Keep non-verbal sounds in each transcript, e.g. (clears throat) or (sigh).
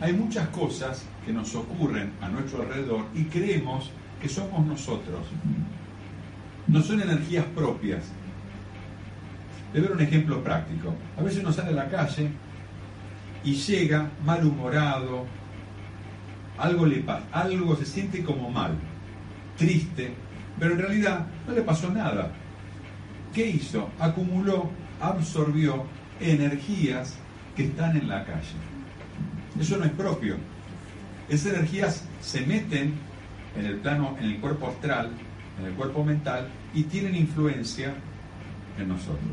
Hay muchas cosas que nos ocurren a nuestro alrededor y creemos que somos nosotros. No son energías propias. Le doy un ejemplo práctico. A veces uno sale a la calle y llega malhumorado, algo le pasa, algo se siente como mal, triste, pero en realidad no le pasó nada. ¿Qué hizo? Acumuló, absorbió energías que están en la calle. Eso no es propio. Esas energías se meten en el plano, en el cuerpo astral, en el cuerpo mental y tienen influencia en nosotros.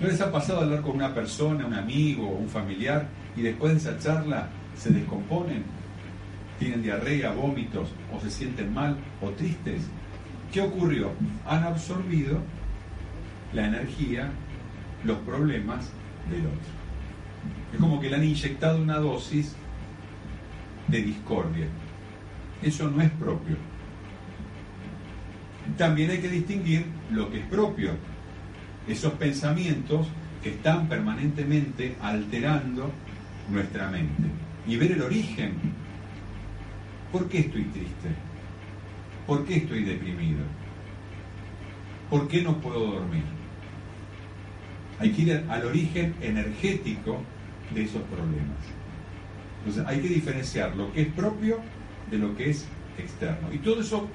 ¿No les ha pasado hablar con una persona, un amigo un familiar y después de esa charla se descomponen? Tienen diarrea, vómitos o se sienten mal o tristes. ¿Qué ocurrió? Han absorbido la energía, los problemas del otro. Es como que le han inyectado una dosis de discordia. Eso no es propio. También hay que distinguir lo que es propio. Esos pensamientos que están permanentemente alterando nuestra mente. Y ver el origen. ¿Por qué estoy triste? ¿Por qué estoy deprimido? ¿Por qué no puedo dormir? Hay que ir al origen energético de esos problemas. Entonces hay que diferenciar lo que es propio de lo que es externo. Y todo eso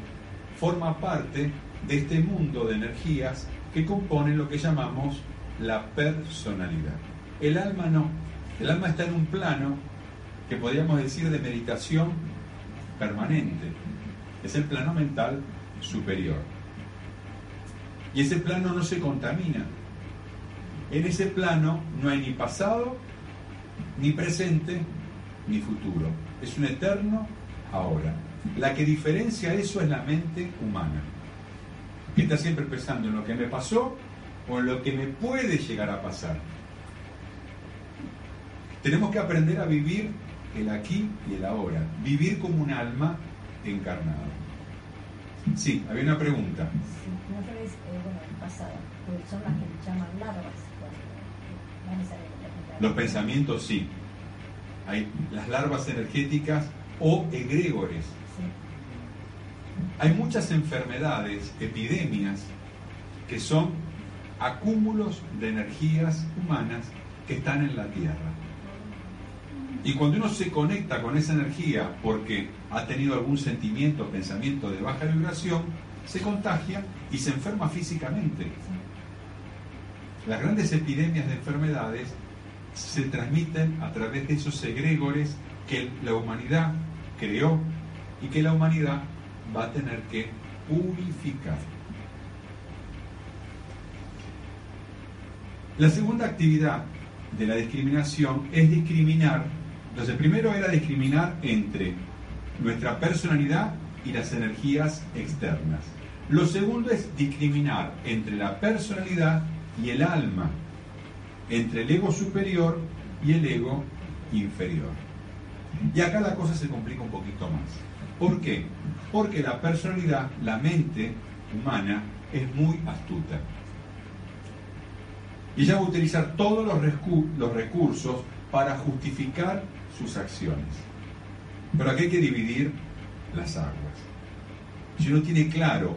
forma parte de este mundo de energías que componen lo que llamamos la personalidad. El alma no. El alma está en un plano que podríamos decir de meditación permanente. Es el plano mental superior. Y ese plano no se contamina. En ese plano no hay ni pasado, ni presente, ni futuro. Es un eterno ahora. La que diferencia eso es la mente humana, que está siempre pensando en lo que me pasó o en lo que me puede llegar a pasar. Tenemos que aprender a vivir el aquí y el ahora, vivir como un alma encarnada. Sí, había una pregunta. Sí, no sabes, eh, bueno, el pasado, porque son las que llaman larvas. No necesariamente. Los pensamientos sí. Hay las larvas energéticas o egregores. Hay muchas enfermedades, epidemias, que son acúmulos de energías humanas que están en la Tierra. Y cuando uno se conecta con esa energía porque ha tenido algún sentimiento, pensamiento de baja vibración, se contagia y se enferma físicamente. Las grandes epidemias de enfermedades se transmiten a través de esos egregores que la humanidad creó y que la humanidad va a tener que purificar. La segunda actividad de la discriminación es discriminar. Entonces, primero era discriminar entre nuestra personalidad y las energías externas. Lo segundo es discriminar entre la personalidad y el alma, entre el ego superior y el ego inferior. Y acá la cosa se complica un poquito más. ¿Por qué? Porque la personalidad, la mente humana, es muy astuta. Y ella va a utilizar todos los, recu- los recursos para justificar sus acciones. Pero aquí hay que dividir las aguas. Si uno tiene claro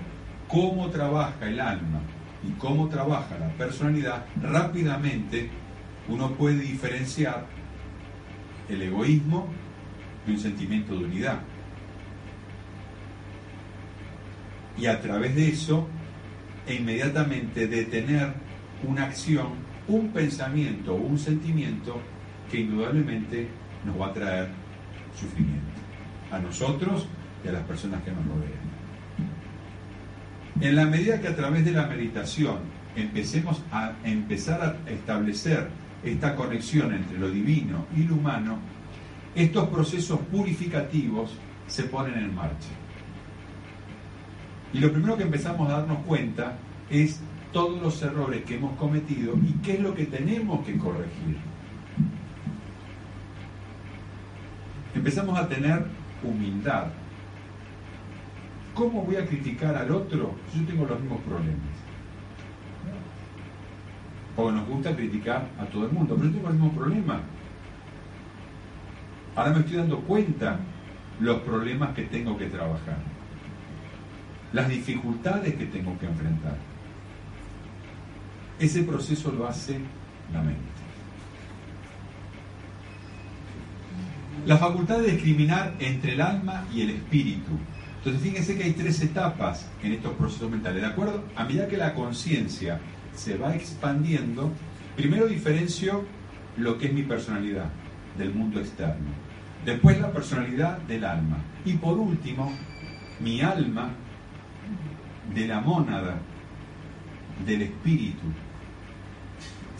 cómo trabaja el alma y cómo trabaja la personalidad, rápidamente uno puede diferenciar el egoísmo de un sentimiento de unidad. Y a través de eso, e inmediatamente detener una acción, un pensamiento o un sentimiento que indudablemente nos va a traer sufrimiento a nosotros y a las personas que nos rodean. En la medida que a través de la meditación empecemos a empezar a establecer esta conexión entre lo divino y lo humano, estos procesos purificativos se ponen en marcha. Y lo primero que empezamos a darnos cuenta es todos los errores que hemos cometido y qué es lo que tenemos que corregir. Empezamos a tener humildad. ¿Cómo voy a criticar al otro si yo tengo los mismos problemas? Porque nos gusta criticar a todo el mundo, pero yo tengo el mismo problema. Ahora me estoy dando cuenta los problemas que tengo que trabajar, las dificultades que tengo que enfrentar. Ese proceso lo hace la mente. La facultad de discriminar entre el alma y el espíritu. Entonces fíjense que hay tres etapas en estos procesos mentales, ¿de acuerdo? A medida que la conciencia se va expandiendo, primero diferencio lo que es mi personalidad del mundo externo, después la personalidad del alma y por último mi alma de la mónada, del espíritu.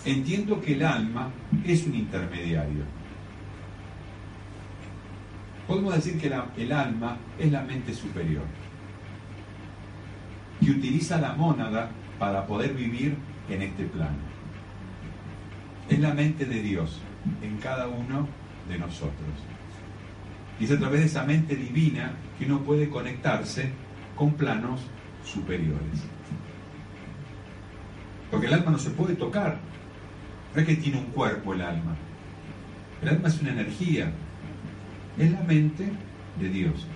Entiendo que el alma es un intermediario. Podemos decir que el alma es la mente superior, que utiliza la mónada para poder vivir en este plano. Es la mente de Dios en cada uno de nosotros. Y es a través de esa mente divina que uno puede conectarse con planos superiores. Porque el alma no se puede tocar. No es que tiene un cuerpo el alma. El alma es una energía. Es la mente de Dios.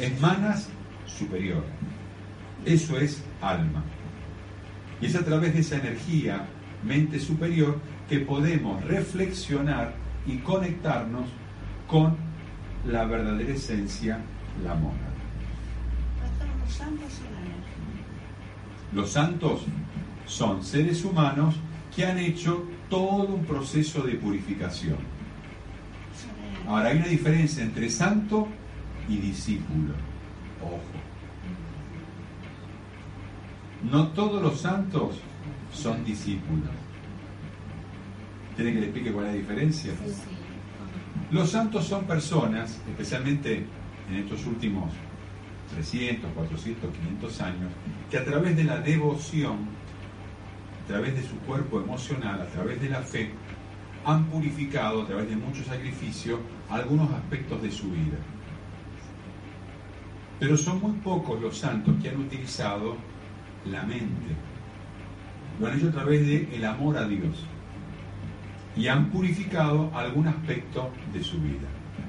Es manas superior. Eso es alma. Y es a través de esa energía, mente superior, que podemos reflexionar y conectarnos con la verdadera esencia, la. Pastor, los santos. Los santos son seres humanos que han hecho todo un proceso de purificación. Ahora, hay una diferencia entre santo y discípulo. Ojo. No todos los santos son discípulos. ¿Tiene que le explique cuál es la diferencia? Los santos son personas, especialmente en estos últimos 300, 400, 500 años, que a través de la devoción, a través de su cuerpo emocional, a través de la fe, han purificado a través de mucho sacrificio algunos aspectos de su vida. Pero son muy pocos los santos que han utilizado la mente. Lo han hecho a través del el amor a Dios y han purificado algún aspecto de su vida.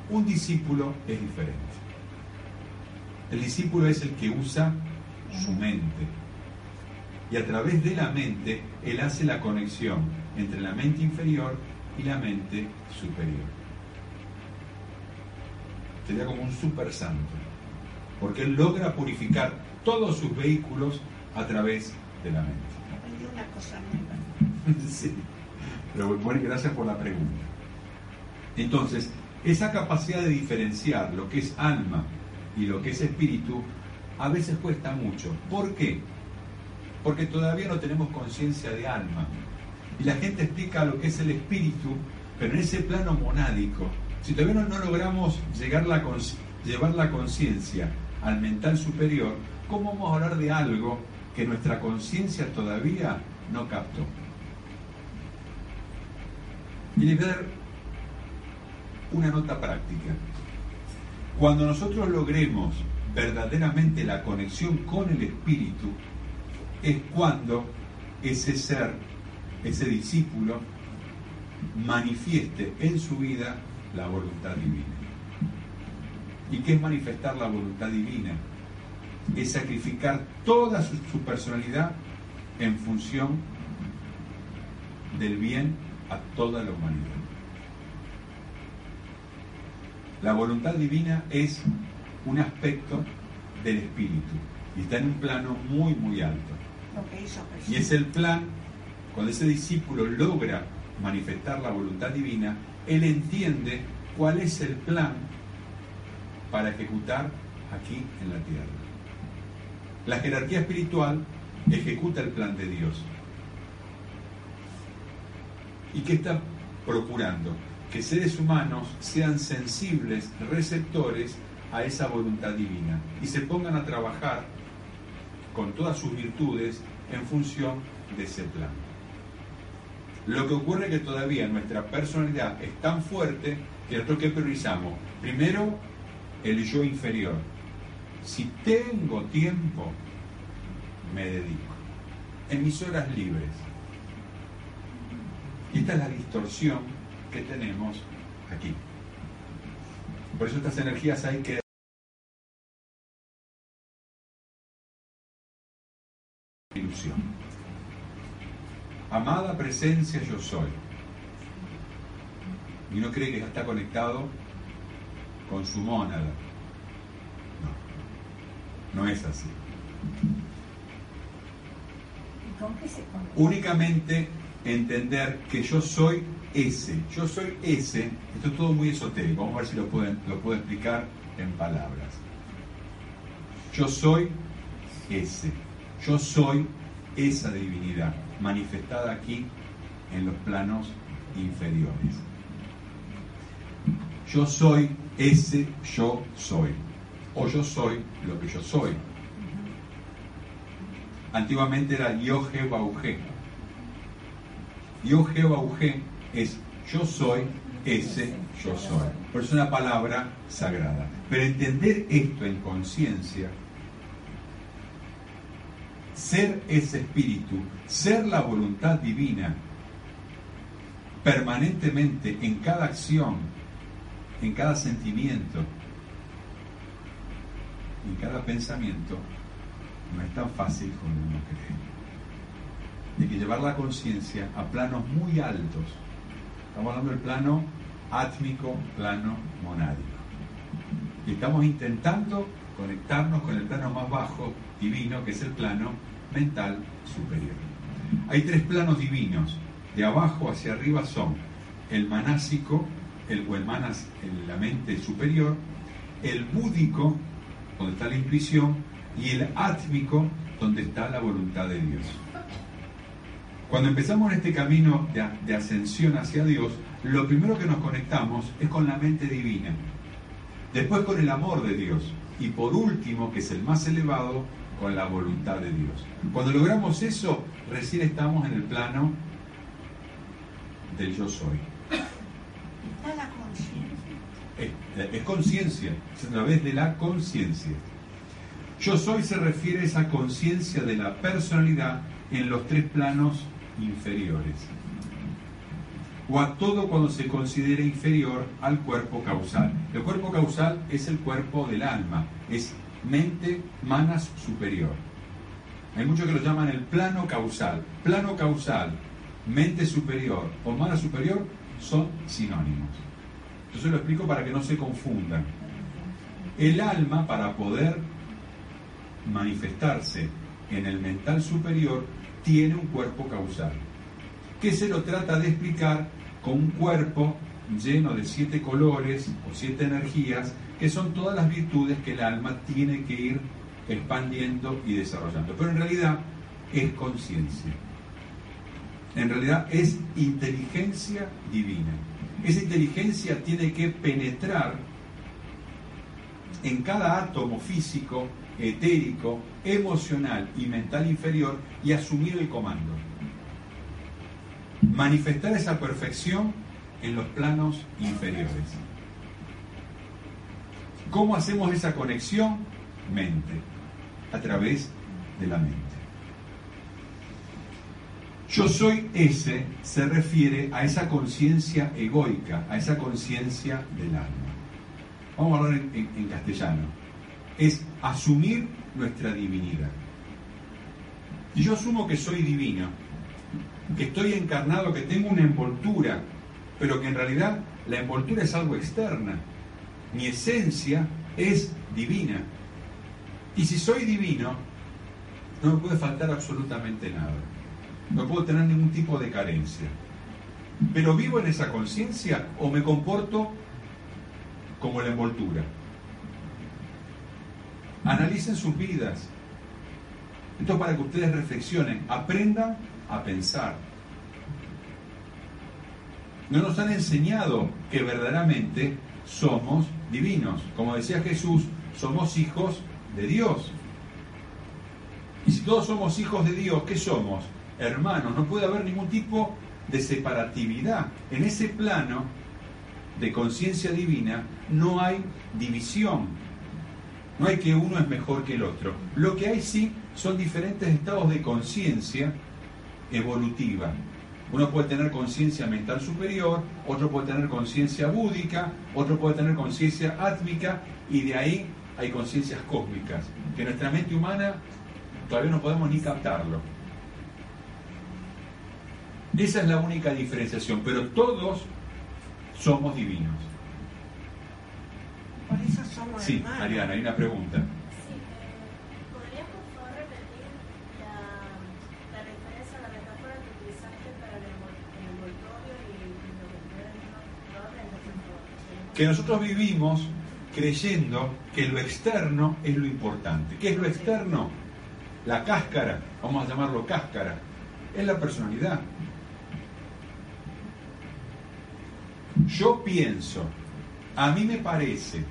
Un discípulo es diferente. El discípulo es el que usa su mente. Y a través de la mente, él hace la conexión entre la mente inferior y la mente superior. Sería como un super santo, porque él logra purificar todos sus vehículos a través de la mente. Aprendí una cosa nueva. (laughs) Sí. Pero bueno, gracias por la pregunta. Entonces, esa capacidad de diferenciar lo que es alma y lo que es espíritu a veces cuesta mucho. ¿Por qué? Porque todavía no tenemos conciencia de alma. Y la gente explica lo que es el espíritu, pero en ese plano monádico, si todavía no, logramos llevar la conciencia al mental superior, ¿cómo vamos a hablar de algo que nuestra conciencia todavía no captó? Y les voy a dar una nota práctica. Cuando nosotros logremos verdaderamente la conexión con el Espíritu, es cuando ese ser, ese discípulo, manifieste en su vida la voluntad divina. ¿Y qué es manifestar la voluntad divina? Es sacrificar toda su, su personalidad en función del bien a toda la humanidad. La voluntad divina es un aspecto del espíritu y está en un plano muy, muy alto. Lo que hizo Jesús. Y es el plan, cuando ese discípulo logra manifestar la voluntad divina, él entiende cuál es el plan para ejecutar aquí en la tierra. La jerarquía espiritual ejecuta el plan de Dios. ¿Y qué está procurando? que seres humanos sean sensibles, receptores a esa voluntad divina y se pongan a trabajar con todas sus virtudes en función de ese plan. Lo que ocurre es que todavía nuestra personalidad es tan fuerte que nosotros que priorizamos, primero el yo inferior. Si tengo tiempo, me dedico. En mis horas libres. Y esta es la distorsión que tenemos aquí. Por eso estas energías hay que ilusión. Amada presencia yo soy. Y no cree que está conectado con su mónada. No, no es así. Únicamente entender que yo soy ese. Yo soy ese. Esto es todo muy esotérico. Vamos a ver si lo, pueden, lo puedo explicar en palabras. Yo soy ese. Yo soy esa divinidad manifestada aquí en los planos inferiores. Yo soy ese yo soy. O yo soy lo que yo soy. Antiguamente era Yoje Bauge. Yoje Bauge es yo soy ese yo soy. Por eso es una palabra sagrada. Pero entender esto en conciencia, ser ese espíritu, ser la voluntad divina, permanentemente en cada acción, en cada sentimiento, en cada pensamiento, no es tan fácil como uno cree. Hay que llevar la conciencia a planos muy altos. Estamos hablando del plano átmico, plano monádico. Y estamos intentando conectarnos con el plano más bajo, divino, que es el plano mental superior. Hay tres planos divinos. De abajo hacia arriba son el manásico, el, o el manas, el- la mente superior, el búdico, donde está la intuición, y el átmico, donde está la voluntad de Dios. Cuando empezamos este camino de ascensión hacia Dios, lo primero que nos conectamos es con la mente divina, después con el amor de Dios y por último, que es el más elevado, con la voluntad de Dios. Cuando logramos eso, recién estamos en el plano del yo soy. Está la conciencia. Es, es conciencia, es a través de la conciencia. Yo soy se refiere a esa conciencia de la personalidad en los tres planos inferiores. O a todo cuando se considera inferior al cuerpo causal. El cuerpo causal es el cuerpo del alma, es mente, manas superior. Hay muchos que lo llaman el plano causal. Plano causal, mente superior o mana superior son sinónimos. Entonces lo explico para que no se confundan. El alma, para poder manifestarse en el mental superior, tiene un cuerpo causal, que se lo trata de explicar con un cuerpo lleno de siete colores o siete energías, que son todas las virtudes que el alma tiene que ir expandiendo y desarrollando. Pero en realidad es conciencia. En realidad es inteligencia divina. Esa inteligencia tiene que penetrar en cada átomo físico, etérico, emocional y mental inferior y asumir el comando. Manifestar esa perfección en los planos inferiores. ¿Cómo hacemos esa conexión? Mente, a través de la mente. Yo soy ese se refiere a esa conciencia egoica, a esa conciencia del alma. Vamos a hablar en, castellano. Es asumir nuestra divinidad. Si yo asumo que soy divino, que estoy encarnado, que tengo una envoltura, pero que en realidad la envoltura es algo externa. Mi esencia es divina. Y si soy divino, no me puede faltar absolutamente nada. No puedo tener ningún tipo de carencia. Pero vivo en esa conciencia o me comporto como la envoltura. Analicen sus vidas. Esto es para que ustedes reflexionen, aprendan a pensar. No nos han enseñado que verdaderamente somos divinos. Como decía Jesús, somos hijos de Dios. Y si todos somos hijos de Dios, ¿qué somos? Hermanos, no puede haber ningún tipo de separatividad. En ese plano de conciencia divina no hay división. No hay que uno es mejor que el otro. Lo que hay sí son diferentes estados de conciencia evolutiva. Uno puede tener conciencia mental superior, otro puede tener conciencia búdica, otro puede tener conciencia átmica y de ahí hay conciencias cósmicas, que nuestra mente humana todavía no podemos ni captarlo. Esa es la única diferenciación, pero todos somos divinos. Por eso somos Sí, hermanos. Ariana, hay una pregunta. Sí, eh, ¿podrías por favor repetir la, la referencia a la metáfora que utilizaste para el envol- el envoltorio y, y lo que fue dentro? Lo aprendes, por favor. Que nosotros vivimos creyendo que lo externo es lo importante. ¿Qué es lo externo? La cáscara, vamos a llamarlo cáscara, es la personalidad. Yo pienso, a mí me parece.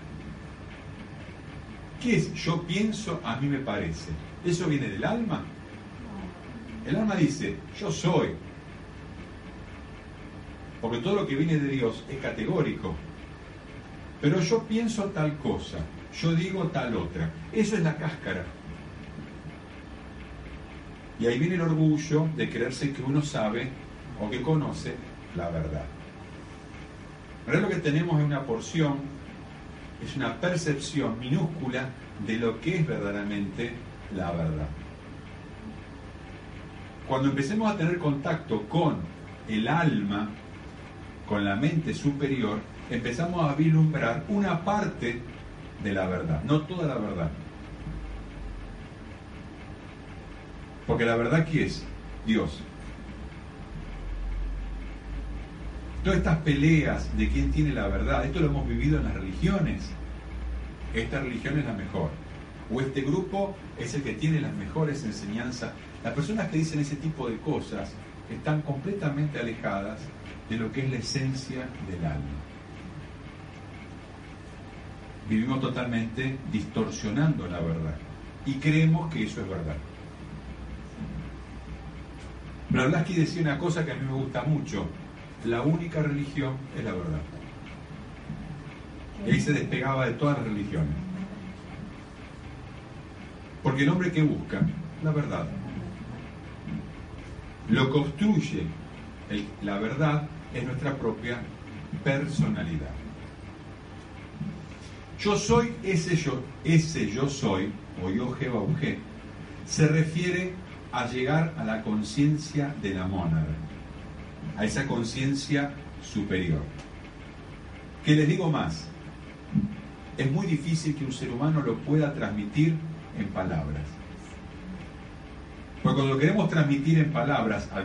¿Qué es yo pienso, a mí me parece? ¿Eso viene del alma? El alma dice, yo soy. Porque todo lo que viene de Dios es categórico. Pero yo pienso tal cosa, yo digo tal otra. Eso es la cáscara. Y ahí viene el orgullo de creerse que uno sabe o que conoce la verdad. Ahora lo que tenemos es una porción, es una percepción minúscula de lo que es verdaderamente la verdad. Cuando empecemos a tener contacto con el alma, con la mente superior, empezamos a vislumbrar una parte de la verdad, no toda la verdad. Porque la verdad ¿qué es? Dios. Todas estas peleas de quién tiene la verdad, esto lo hemos vivido en las religiones. Esta religión es la mejor. O este grupo es el que tiene las mejores enseñanzas. Las personas que dicen ese tipo de cosas están completamente alejadas de lo que es la esencia del alma. Vivimos totalmente distorsionando la verdad y creemos que eso es verdad. Blavatsky decía una cosa que a mí me gusta mucho, la única religión es la verdad. Y ahí se despegaba de todas las religiones. Porque el hombre que busca la verdad, lo construye, el- la verdad es nuestra propia personalidad. Yo soy ese yo, ese yo soy, o yo Uje, se refiere a llegar a la conciencia de la mónada, a esa conciencia superior. Que les digo más, es muy difícil que un ser humano lo pueda transmitir en palabras. Porque cuando lo queremos transmitir en palabras a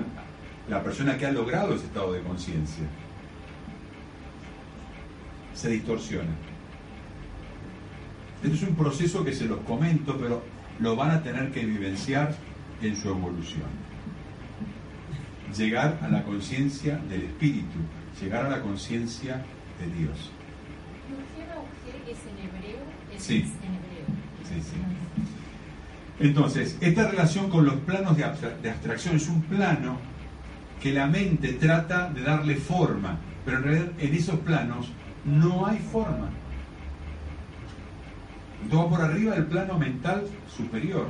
la persona que ha logrado ese estado de conciencia, se distorsiona. Este es un proceso que se los comento, pero lo van a tener que vivenciar en su evolución. Llegar a la conciencia del espíritu, llegar a la conciencia de Dios. Es en hebreo, es Sí. en hebreo. Sí, sí. Entonces, esta relación con los planos de, abstra- de abstracción es un plano que la mente trata de darle forma, pero en realidad en esos planos no hay forma. Todo por arriba del plano mental superior.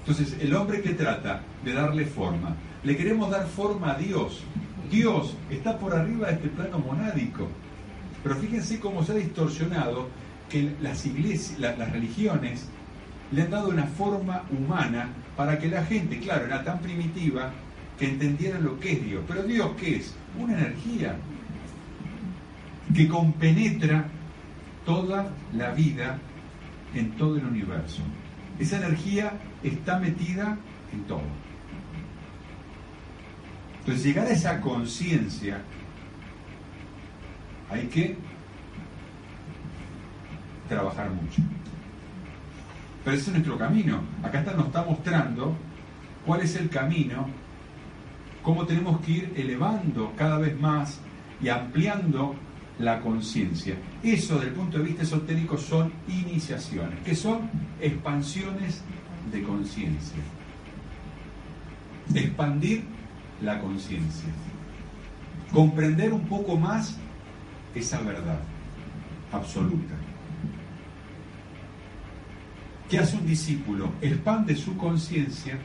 Entonces, el hombre que trata de darle forma, le queremos dar forma a Dios. Dios está por arriba de este plano monádico. Pero fíjense cómo se ha distorsionado que las iglesias, la- las religiones le han dado una forma humana para que la gente, claro, era tan primitiva que entendiera lo que es Dios. Pero Dios, ¿qué es? Una energía que compenetra toda la vida en todo el universo. Esa energía está metida en todo. Entonces, llegar a esa conciencia, hay que trabajar mucho. Pero ese es nuestro camino. Acá está, nos está mostrando cuál es el camino cómo tenemos que ir elevando cada vez más y ampliando la conciencia. Eso, desde el punto de vista esotérico, son iniciaciones, que son expansiones de conciencia. Expandir la conciencia. Comprender un poco más esa verdad absoluta. ¿Qué hace un discípulo? Expande su conciencia,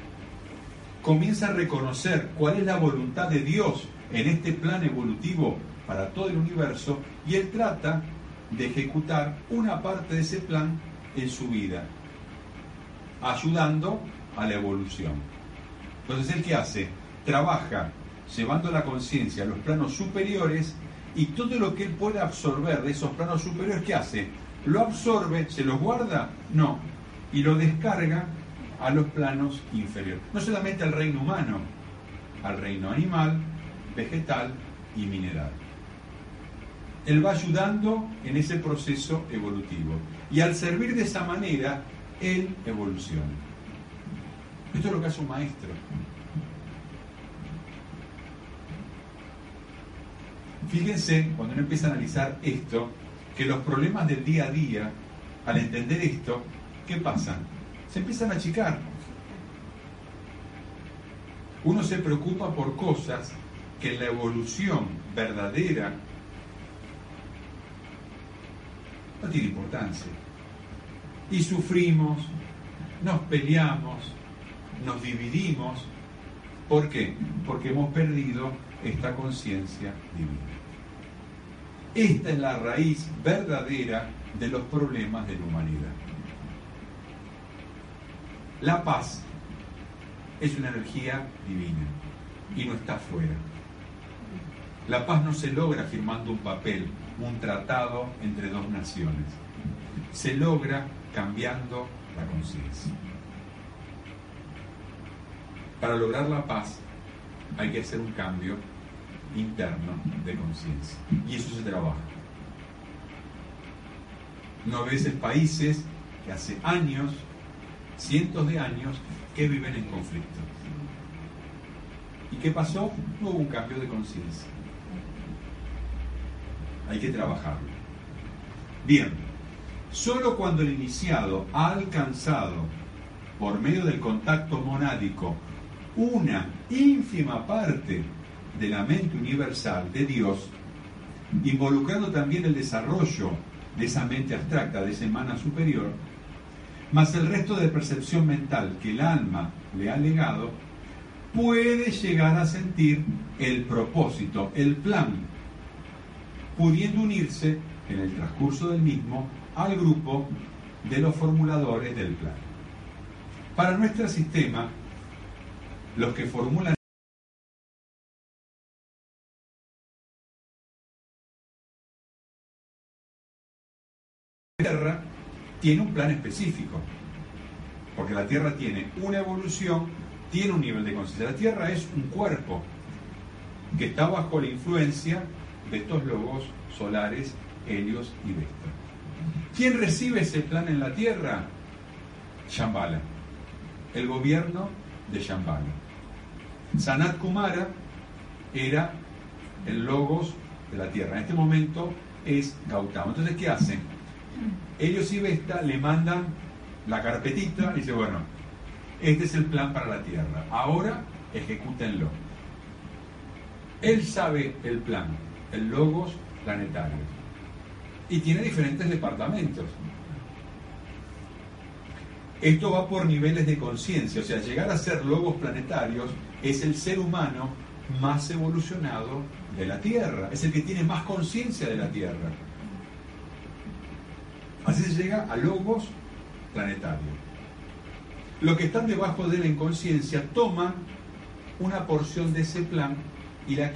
comienza a reconocer cuál es la voluntad de Dios en este plan evolutivo para todo el universo y él trata de ejecutar una parte de ese plan en su vida, ayudando a la evolución. Entonces, ¿él qué hace? Trabaja llevando la conciencia a los planos superiores y todo lo que él puede absorber de esos planos superiores, ¿qué hace? ¿Lo absorbe? ¿Se los guarda? No. Y lo descarga a los planos inferiores. No solamente al reino humano, al reino animal, vegetal y mineral. Él va ayudando en ese proceso evolutivo. Y al servir de esa manera, él evoluciona. Esto es lo que hace un maestro. Fíjense, cuando uno empieza a analizar esto, que los problemas del día a día, al entender esto, ¿qué pasa? Se empiezan a achicar. Uno se preocupa por cosas que en la evolución verdadera no tiene importancia. Y sufrimos, nos peleamos, nos dividimos. ¿Por qué? Porque hemos perdido esta conciencia divina. Esta es la raíz verdadera de los problemas de la humanidad. La paz es una energía divina y no está fuera. La paz no se logra firmando un papel, un tratado entre dos naciones. Se logra cambiando la conciencia. Para lograr la paz hay que hacer un cambio interno de conciencia. Y eso se trabaja. No veces países que hace años, cientos de años, que viven en conflicto. ¿Y qué pasó? No hubo un cambio de conciencia. Hay que trabajarlo. Bien, solo cuando el iniciado ha alcanzado, por medio del contacto monádico, una ínfima parte de la mente universal de Dios, involucrando también el desarrollo de esa mente abstracta, de ese mana superior, más el resto de percepción mental que el alma le ha legado, puede llegar a sentir el propósito, el plan, pudiendo unirse en el transcurso del mismo al grupo de los formuladores del plan. Para nuestro sistema, los que formulan la Tierra tiene un plan específico, porque la Tierra tiene una evolución, tiene un nivel de conciencia. La Tierra es un cuerpo que está bajo la influencia de estos logos solares, Helios y Vesta. ¿Quién recibe ese plan en la Tierra? Shambhala, el gobierno de Shambhala. Sanat Kumara era el logos de la Tierra. En este momento es Gautama. Entonces, ¿qué hacen? Ellos y Vesta le mandan la carpetita y dice, bueno, este es el plan para la Tierra. Ahora ejecútenlo. Él sabe el plan, el logos planetario. Y tiene diferentes departamentos. Esto va por niveles de conciencia, o sea, llegar a ser logos planetarios es el ser humano más evolucionado de la Tierra, es el que tiene más conciencia de la Tierra. Así se llega a logos planetarios. Los que están debajo de la inconsciencia toman una porción de ese plan y la,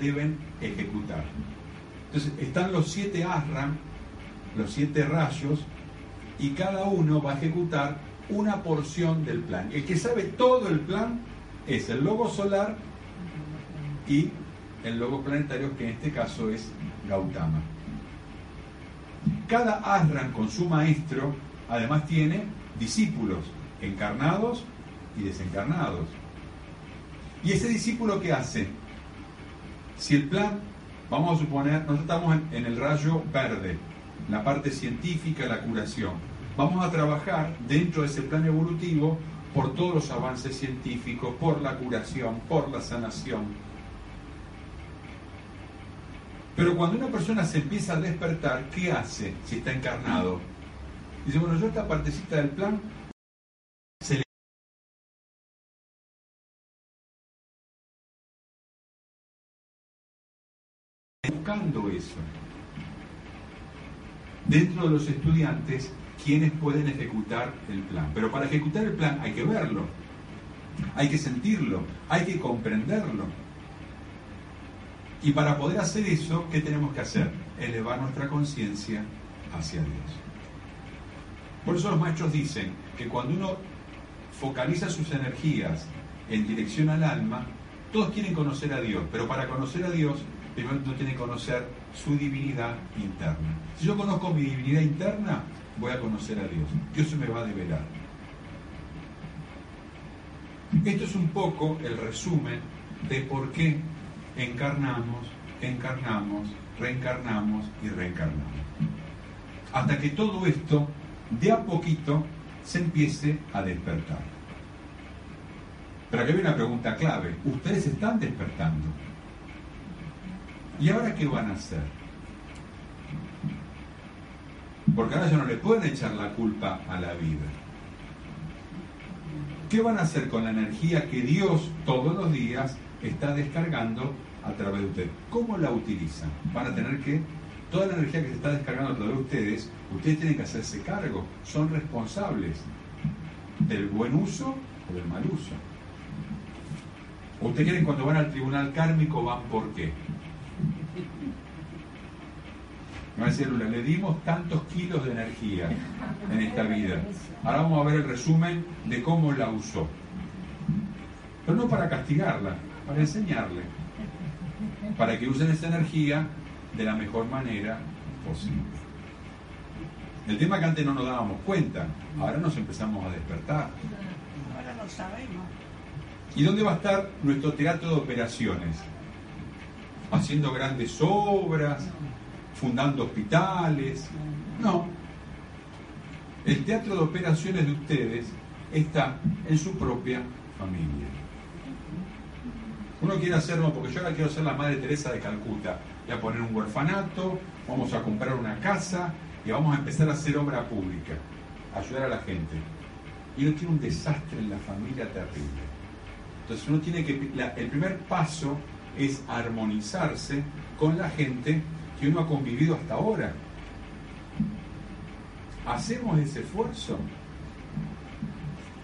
deben ejecutar. Entonces están los siete asram, los siete rayos, y cada uno va a ejecutar una porción del plan. El que sabe todo el plan es el logo solar y el logo planetario, que en este caso es Gautama. Cada asram con su maestro además tiene discípulos encarnados y desencarnados. ¿Y ese discípulo qué hace? Si el plan, vamos a suponer, nosotros estamos en, el rayo verde, la parte científica, la curación. Vamos a trabajar dentro de ese plan evolutivo por todos los avances científicos, por la curación, por la sanación. Pero cuando una persona se empieza a despertar, ¿qué hace si está encarnado? Dice, bueno, yo esta partecita del plan eso. Dentro de los estudiantes, quienes pueden ejecutar el plan. Pero para ejecutar el plan hay que verlo, hay que sentirlo, hay que comprenderlo. Y para poder hacer eso, ¿qué tenemos que hacer? Elevar nuestra conciencia hacia Dios. Por eso los maestros dicen que cuando uno focaliza sus energías en dirección al alma, todos quieren conocer a Dios, pero para conocer a Dios, primero uno tiene que conocer su divinidad interna. Si yo conozco mi divinidad interna, voy a conocer a Dios. Dios se me va a develar. Esto es un poco el resumen de por qué encarnamos, encarnamos, reencarnamos y reencarnamos. Hasta que todo esto, de a poquito, se empiece a despertar. Pero aquí hay una pregunta clave. Ustedes están despertando. ¿Y ahora qué van a hacer? Porque ahora ya no le pueden echar la culpa a la vida. ¿Qué van a hacer con la energía que Dios todos los días está descargando a través de ustedes? ¿Cómo la utilizan? Van a tener que, toda la energía que se está descargando a través de ustedes, ustedes tienen que hacerse cargo, son responsables del buen uso o del mal uso. ¿Ustedes quieren cuando van al tribunal kármico van por qué? Me va a decir, Lula, le dimos tantos kilos de energía en esta vida. Ahora vamos a ver el resumen de cómo la usó. Pero no para castigarla, para enseñarle. Para que usen esa energía de la mejor manera posible. El tema que antes no nos dábamos cuenta, ahora nos empezamos a despertar. Ahora lo sabemos. ¿Y dónde va a estar nuestro teatro de operaciones? Haciendo grandes obras, fundando hospitales. No. El teatro de operaciones de ustedes está en su propia familia. Uno quiere hacerlo, porque yo ahora quiero ser la Madre Teresa de Calcuta. Voy a poner un orfanato, vamos a comprar una casa y vamos a empezar a hacer obra pública, ayudar a la gente. Y uno tiene un desastre en la familia terrible. Entonces uno tiene que, el primer paso es armonizarse con la gente que uno ha convivido hasta ahora. Hacemos ese esfuerzo.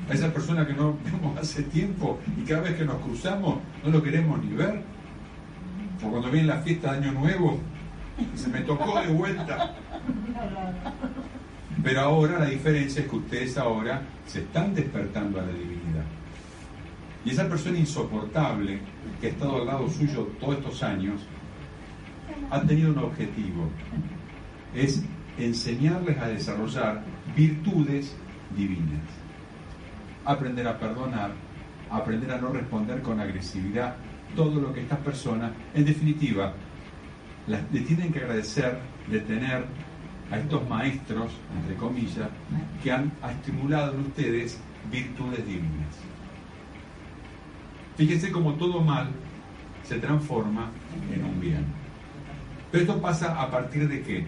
A esa persona que no vemos hace tiempo y cada vez que nos cruzamos no lo queremos ni ver. O cuando viene la fiesta de Año Nuevo, se me tocó de vuelta. Pero ahora la diferencia es que ustedes ahora se están despertando a la divinidad. Y esa persona insoportable que ha estado al lado suyo todos estos años, ha tenido un objetivo. Es enseñarles a desarrollar virtudes divinas. Aprender a perdonar, aprender a no responder con agresividad, todo lo que estas personas, en definitiva, las- tienen que agradecer de tener a estos maestros, entre comillas, que han estimulado en ustedes virtudes divinas. Fíjense cómo todo mal se transforma en un bien. Pero esto pasa a partir de qué?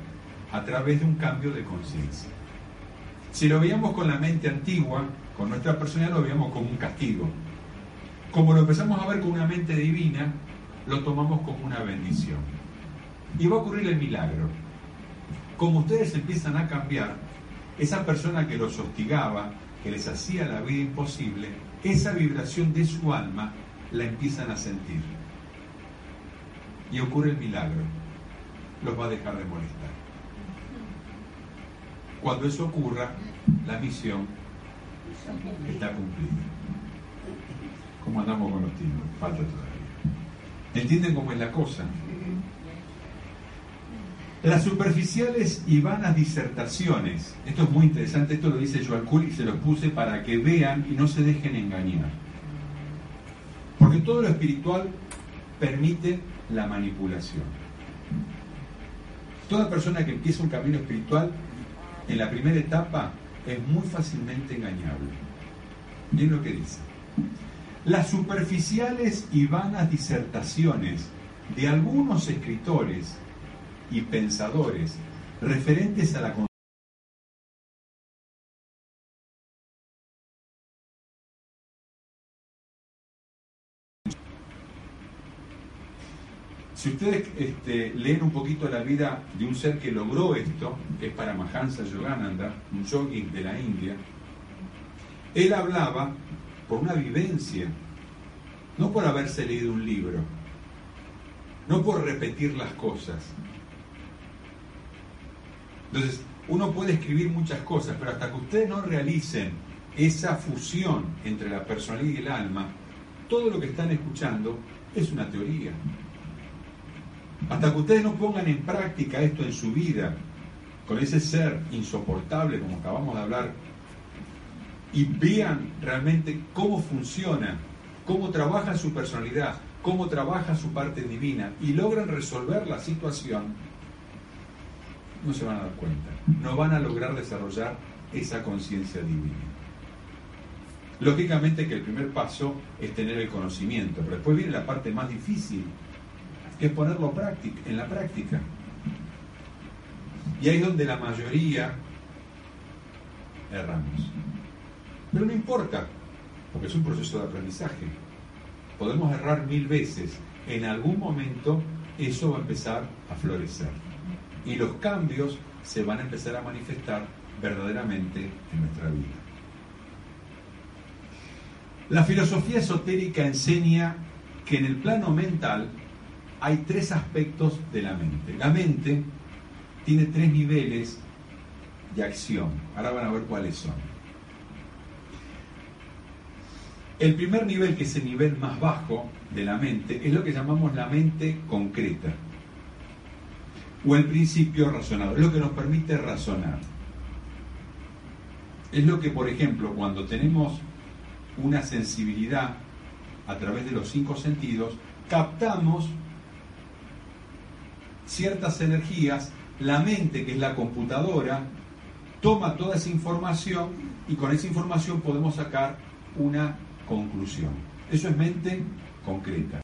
A través de un cambio de conciencia. Si lo veíamos con la mente antigua, con nuestra personalidad, lo veíamos como un castigo. Como lo empezamos a ver con una mente divina, lo tomamos como una bendición. Y va a ocurrir el milagro. Como ustedes empiezan a cambiar, esa persona que los hostigaba, que les hacía la vida imposible, esa vibración de su alma la empiezan a sentir. Y ocurre el milagro. Los va a dejar de molestar. Cuando eso ocurra, la misión está cumplida. ¿Cómo andamos con los tiempos? Falta todavía. ¿Entienden cómo es la cosa? Las superficiales y vanas disertaciones. Esto es muy interesante, esto lo dice Joel y se los puse para que vean y no se dejen engañar. Porque todo lo espiritual permite la manipulación. Toda persona que empieza un camino espiritual, en la primera etapa, es muy fácilmente engañable. Miren lo que dice. Las superficiales y vanas disertaciones de algunos escritores y pensadores referentes a la Si ustedes este, leen un poquito la vida de un ser que logró esto, es Paramahansa Yogananda, un yogi de la India, él hablaba por una vivencia, no por haberse leído un libro, no por repetir las cosas. Entonces, uno puede escribir muchas cosas, pero hasta que ustedes no realicen esa fusión entre la personalidad y el alma, todo lo que están escuchando es una teoría. Hasta que ustedes no pongan en práctica esto en su vida, con ese ser insoportable, como acabamos de hablar, y vean realmente cómo funciona, cómo trabaja su personalidad, cómo trabaja su parte divina, y logran resolver la situación, no se van a dar cuenta, no van a lograr desarrollar esa conciencia divina. Lógicamente que el primer paso es tener el conocimiento, pero después viene la parte más difícil, que ponerlo en la práctica. Y ahí es donde la mayoría erramos. Pero no importa, porque es un proceso de aprendizaje. Podemos errar mil veces. En algún momento eso va a empezar a florecer. Y los cambios se van a empezar a manifestar verdaderamente en nuestra vida. La filosofía esotérica enseña que en el plano mental hay tres aspectos de la mente. La mente tiene tres niveles de acción. Ahora van a ver cuáles son. El primer nivel, que es el nivel más bajo de la mente, es lo que llamamos la mente concreta o el principio razonador. Es lo que nos permite razonar. Es lo que, por ejemplo, cuando tenemos una sensibilidad a través de los cinco sentidos, captamos ciertas energías, la mente, que es la computadora, toma toda esa información y con esa información podemos sacar una conclusión. Eso es mente concreta.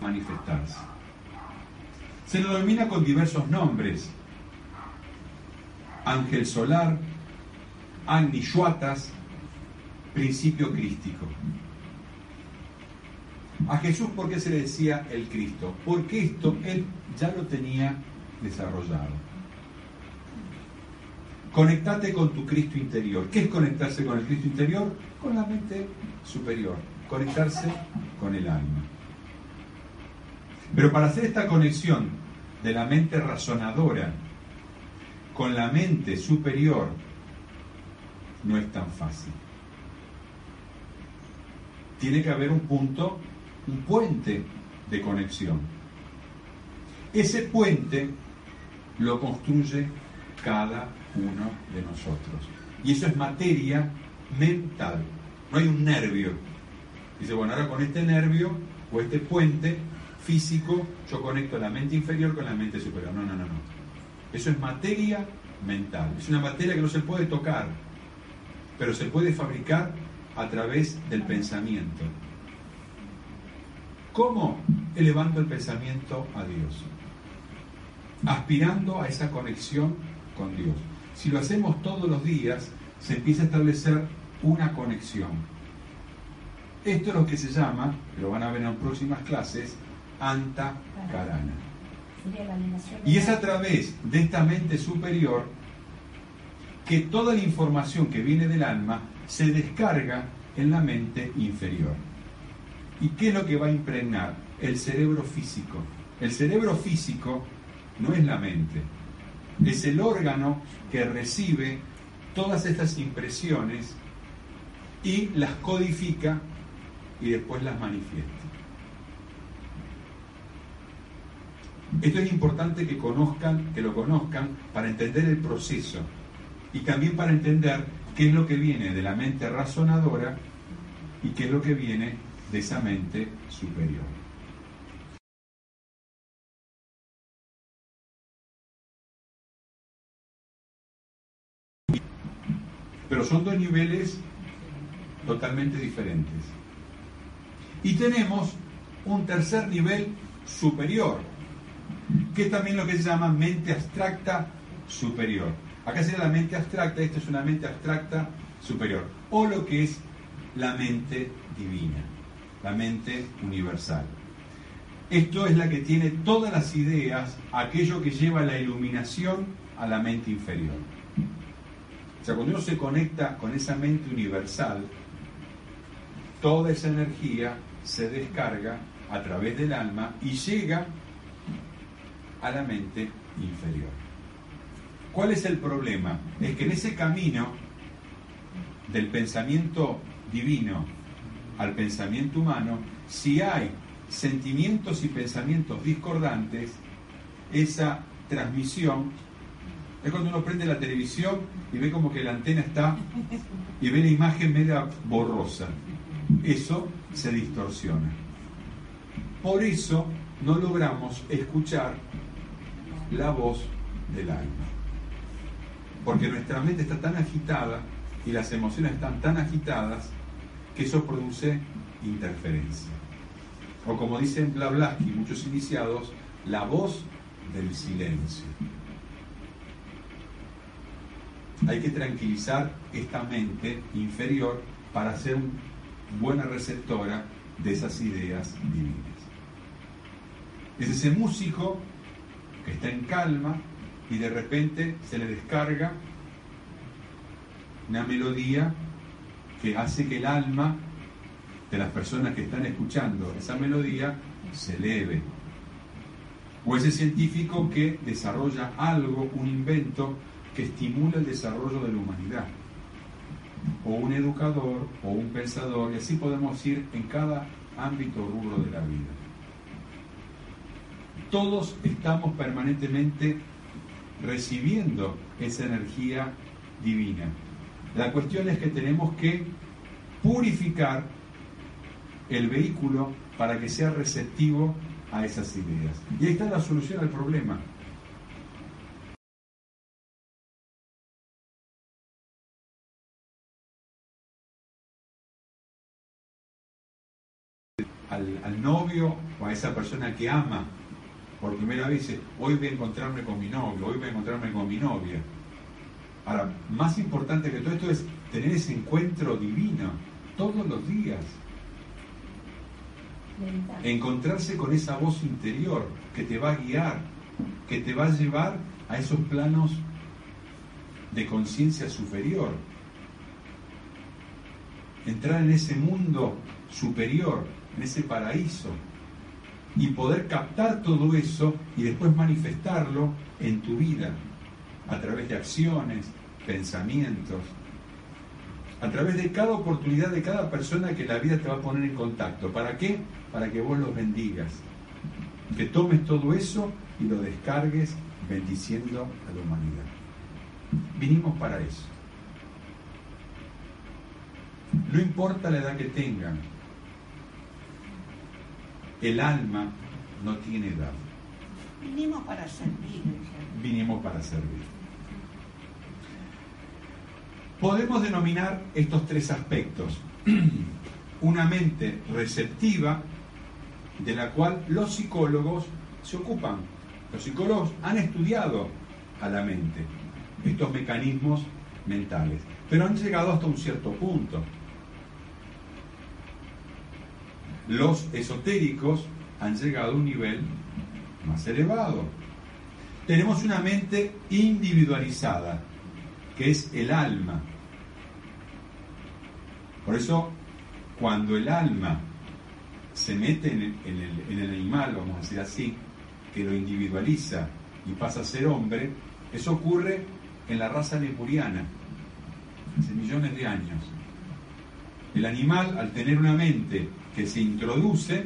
Manifestarse. Se lo denomina con diversos nombres. Ángel solar, Shuatas, principio crístico. A Jesús, ¿por qué se le decía el Cristo? Porque esto él ya lo tenía desarrollado. Conectate con tu Cristo interior. ¿Qué es conectarse con el Cristo interior? Con la mente superior. Conectarse con el alma. Pero para hacer esta conexión de la mente razonadora con la mente superior no es tan fácil tiene que haber un punto, un puente de conexión. Ese puente lo construye cada uno de nosotros. Y eso es materia mental. No hay un nervio. Dice, bueno, ahora con este nervio o este puente físico yo conecto la mente inferior con la mente superior. No, no, no, no. Eso es materia mental. Es una materia que no se puede tocar, pero se puede fabricar a través del pensamiento. ¿Cómo? Elevando el pensamiento a Dios, aspirando a esa conexión con Dios. Si lo hacemos todos los días, se empieza a establecer una conexión. Esto es lo que se llama, lo van a ver en próximas clases, Anta Karana. Y es a través de esta mente superior que toda la información que viene del alma se descarga en la mente inferior. ¿Y qué es lo que va a impregnar? El cerebro físico. El cerebro físico no es la mente, es el órgano que recibe todas estas impresiones y las codifica y después las manifiesta. Esto es importante que conozcan, que lo conozcan para entender el proceso y también para entender qué es lo que viene de la mente razonadora y qué es lo que viene de esa mente superior. Pero son dos niveles totalmente diferentes. Y tenemos un tercer nivel superior, que es también lo que se llama mente abstracta superior. Acá sería la mente abstracta, esto es una mente abstracta superior, o lo que es la mente divina, la mente universal. Esto es la que tiene todas las ideas, aquello que lleva la iluminación a la mente inferior. O sea, cuando uno se conecta con esa mente universal, toda esa energía se descarga a través del alma y llega a la mente inferior. ¿Cuál es el problema? Es que en ese camino del pensamiento divino al pensamiento humano, si hay sentimientos y pensamientos discordantes, esa transmisión es cuando uno prende la televisión y ve como que la antena está y ve la imagen media borrosa. Eso se distorsiona. Por eso no logramos escuchar la voz del alma. Porque nuestra mente está tan agitada y las emociones están tan agitadas que eso produce interferencia. O como dicen Blavatsky y muchos iniciados, la voz del silencio. Hay que tranquilizar esta mente inferior para ser buena receptora de esas ideas divinas. Es ese músico que está en calma y de repente se le descarga una melodía que hace que el alma de las personas que están escuchando esa melodía se eleve. O ese científico que desarrolla algo, un invento que estimula el desarrollo de la humanidad. O un educador o un pensador, y así podemos ir en cada ámbito rubro de la vida. Todos estamos permanentemente recibiendo esa energía divina. La cuestión es que tenemos que purificar el vehículo para que sea receptivo a esas ideas. Y ahí está la solución al problema. Al, al, novio o a esa persona que ama por primera vez dice, hoy voy a encontrarme con mi novio, hoy voy a encontrarme con mi novia. Ahora, más importante que todo esto es tener ese encuentro divino todos los días. Encontrarse con esa voz interior que te va a guiar, que te va a llevar a esos planos de conciencia superior. Entrar en ese mundo superior, en ese paraíso, y poder captar todo eso y después manifestarlo en tu vida, a través de acciones, pensamientos, a través de cada oportunidad de cada persona que la vida te va a poner en contacto. ¿Para qué? Para que vos los bendigas. Que tomes todo eso y lo descargues bendiciendo a la humanidad. Vinimos para eso. No importa la edad que tengan, el alma no tiene edad. Vinimos para servir. Vinimos para servir. Podemos denominar estos tres aspectos. (clears throat) Una mente receptiva de la cual los psicólogos se ocupan. Los psicólogos han estudiado a la mente, estos mecanismos mentales, pero han llegado hasta un cierto punto. Los esotéricos han llegado a un nivel más elevado. Tenemos una mente individualizada, que es el alma. Por eso, cuando el alma se mete en el, en, el, en el, animal, vamos a decir así, que lo individualiza y pasa a ser hombre, eso ocurre en la raza lemuriana, hace millones de años. El animal, al tener una mente que se introduce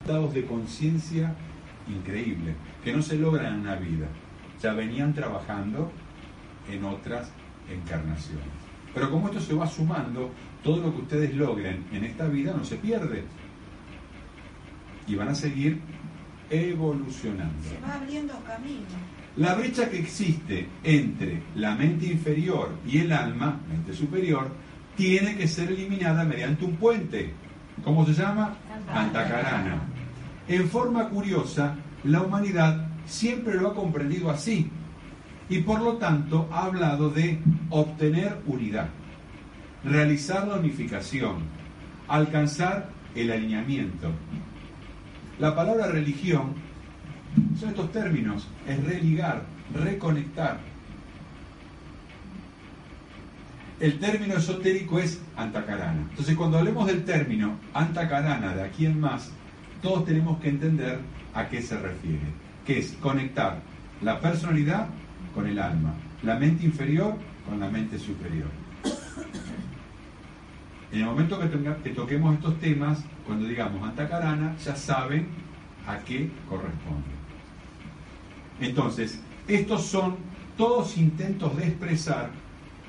estados de conciencia increíble, que no se logran en la vida. Ya venían trabajando en otras encarnaciones. Pero como esto se va sumando, todo lo que ustedes logren en esta vida no se pierde. Y van a seguir evolucionando. Se va abriendo camino. La brecha que existe entre la mente inferior y el alma, mente superior, tiene que ser eliminada mediante un puente. ¿Cómo se llama? Antacarana. En forma curiosa, la humanidad siempre lo ha comprendido así y por lo tanto ha hablado de obtener unidad, realizar la unificación, alcanzar el alineamiento. La palabra religión son estos términos, es religar, reconectar. El término esotérico es antacarana. Entonces cuando hablemos del término antacarana de aquí en más, todos tenemos que entender a qué se refiere, que es conectar la personalidad con el alma, la mente inferior con la mente superior. En el momento que, que toquemos estos temas, cuando digamos antacarana, ya saben a qué corresponde. Entonces, estos son todos intentos de expresar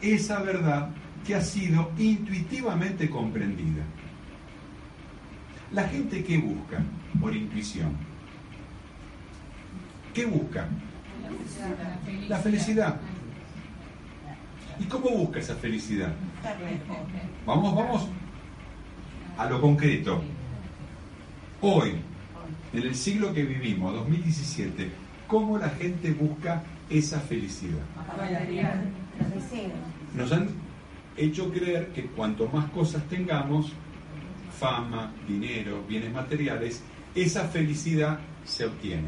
esa verdad que ha sido intuitivamente comprendida. La gente que busca por intuición, ¿qué busca? La felicidad. ¿Y cómo busca esa felicidad? Vamos, vamos a lo concreto. Hoy, en el siglo que vivimos, 2017, ¿cómo la gente busca esa felicidad? Nos han hecho creer que cuanto más cosas tengamos, fama, dinero, bienes materiales, esa felicidad se obtiene.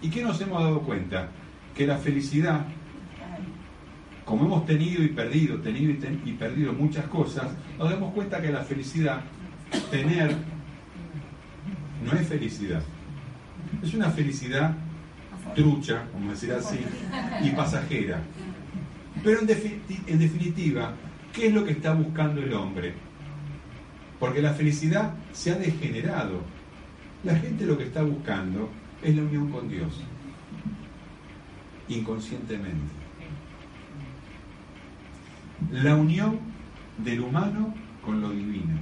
¿Y qué nos hemos dado cuenta? Que la felicidad, como hemos tenido y perdido, tenido y, y perdido muchas cosas, nos damos cuenta que la felicidad, tener, no es felicidad. Es una felicidad trucha, como decir así, y pasajera. Pero en, defi- en definitiva, ¿qué es lo que está buscando el hombre? Porque la felicidad se ha degenerado. La gente lo que está buscando es la unión con Dios, inconscientemente. La unión del humano con lo divino.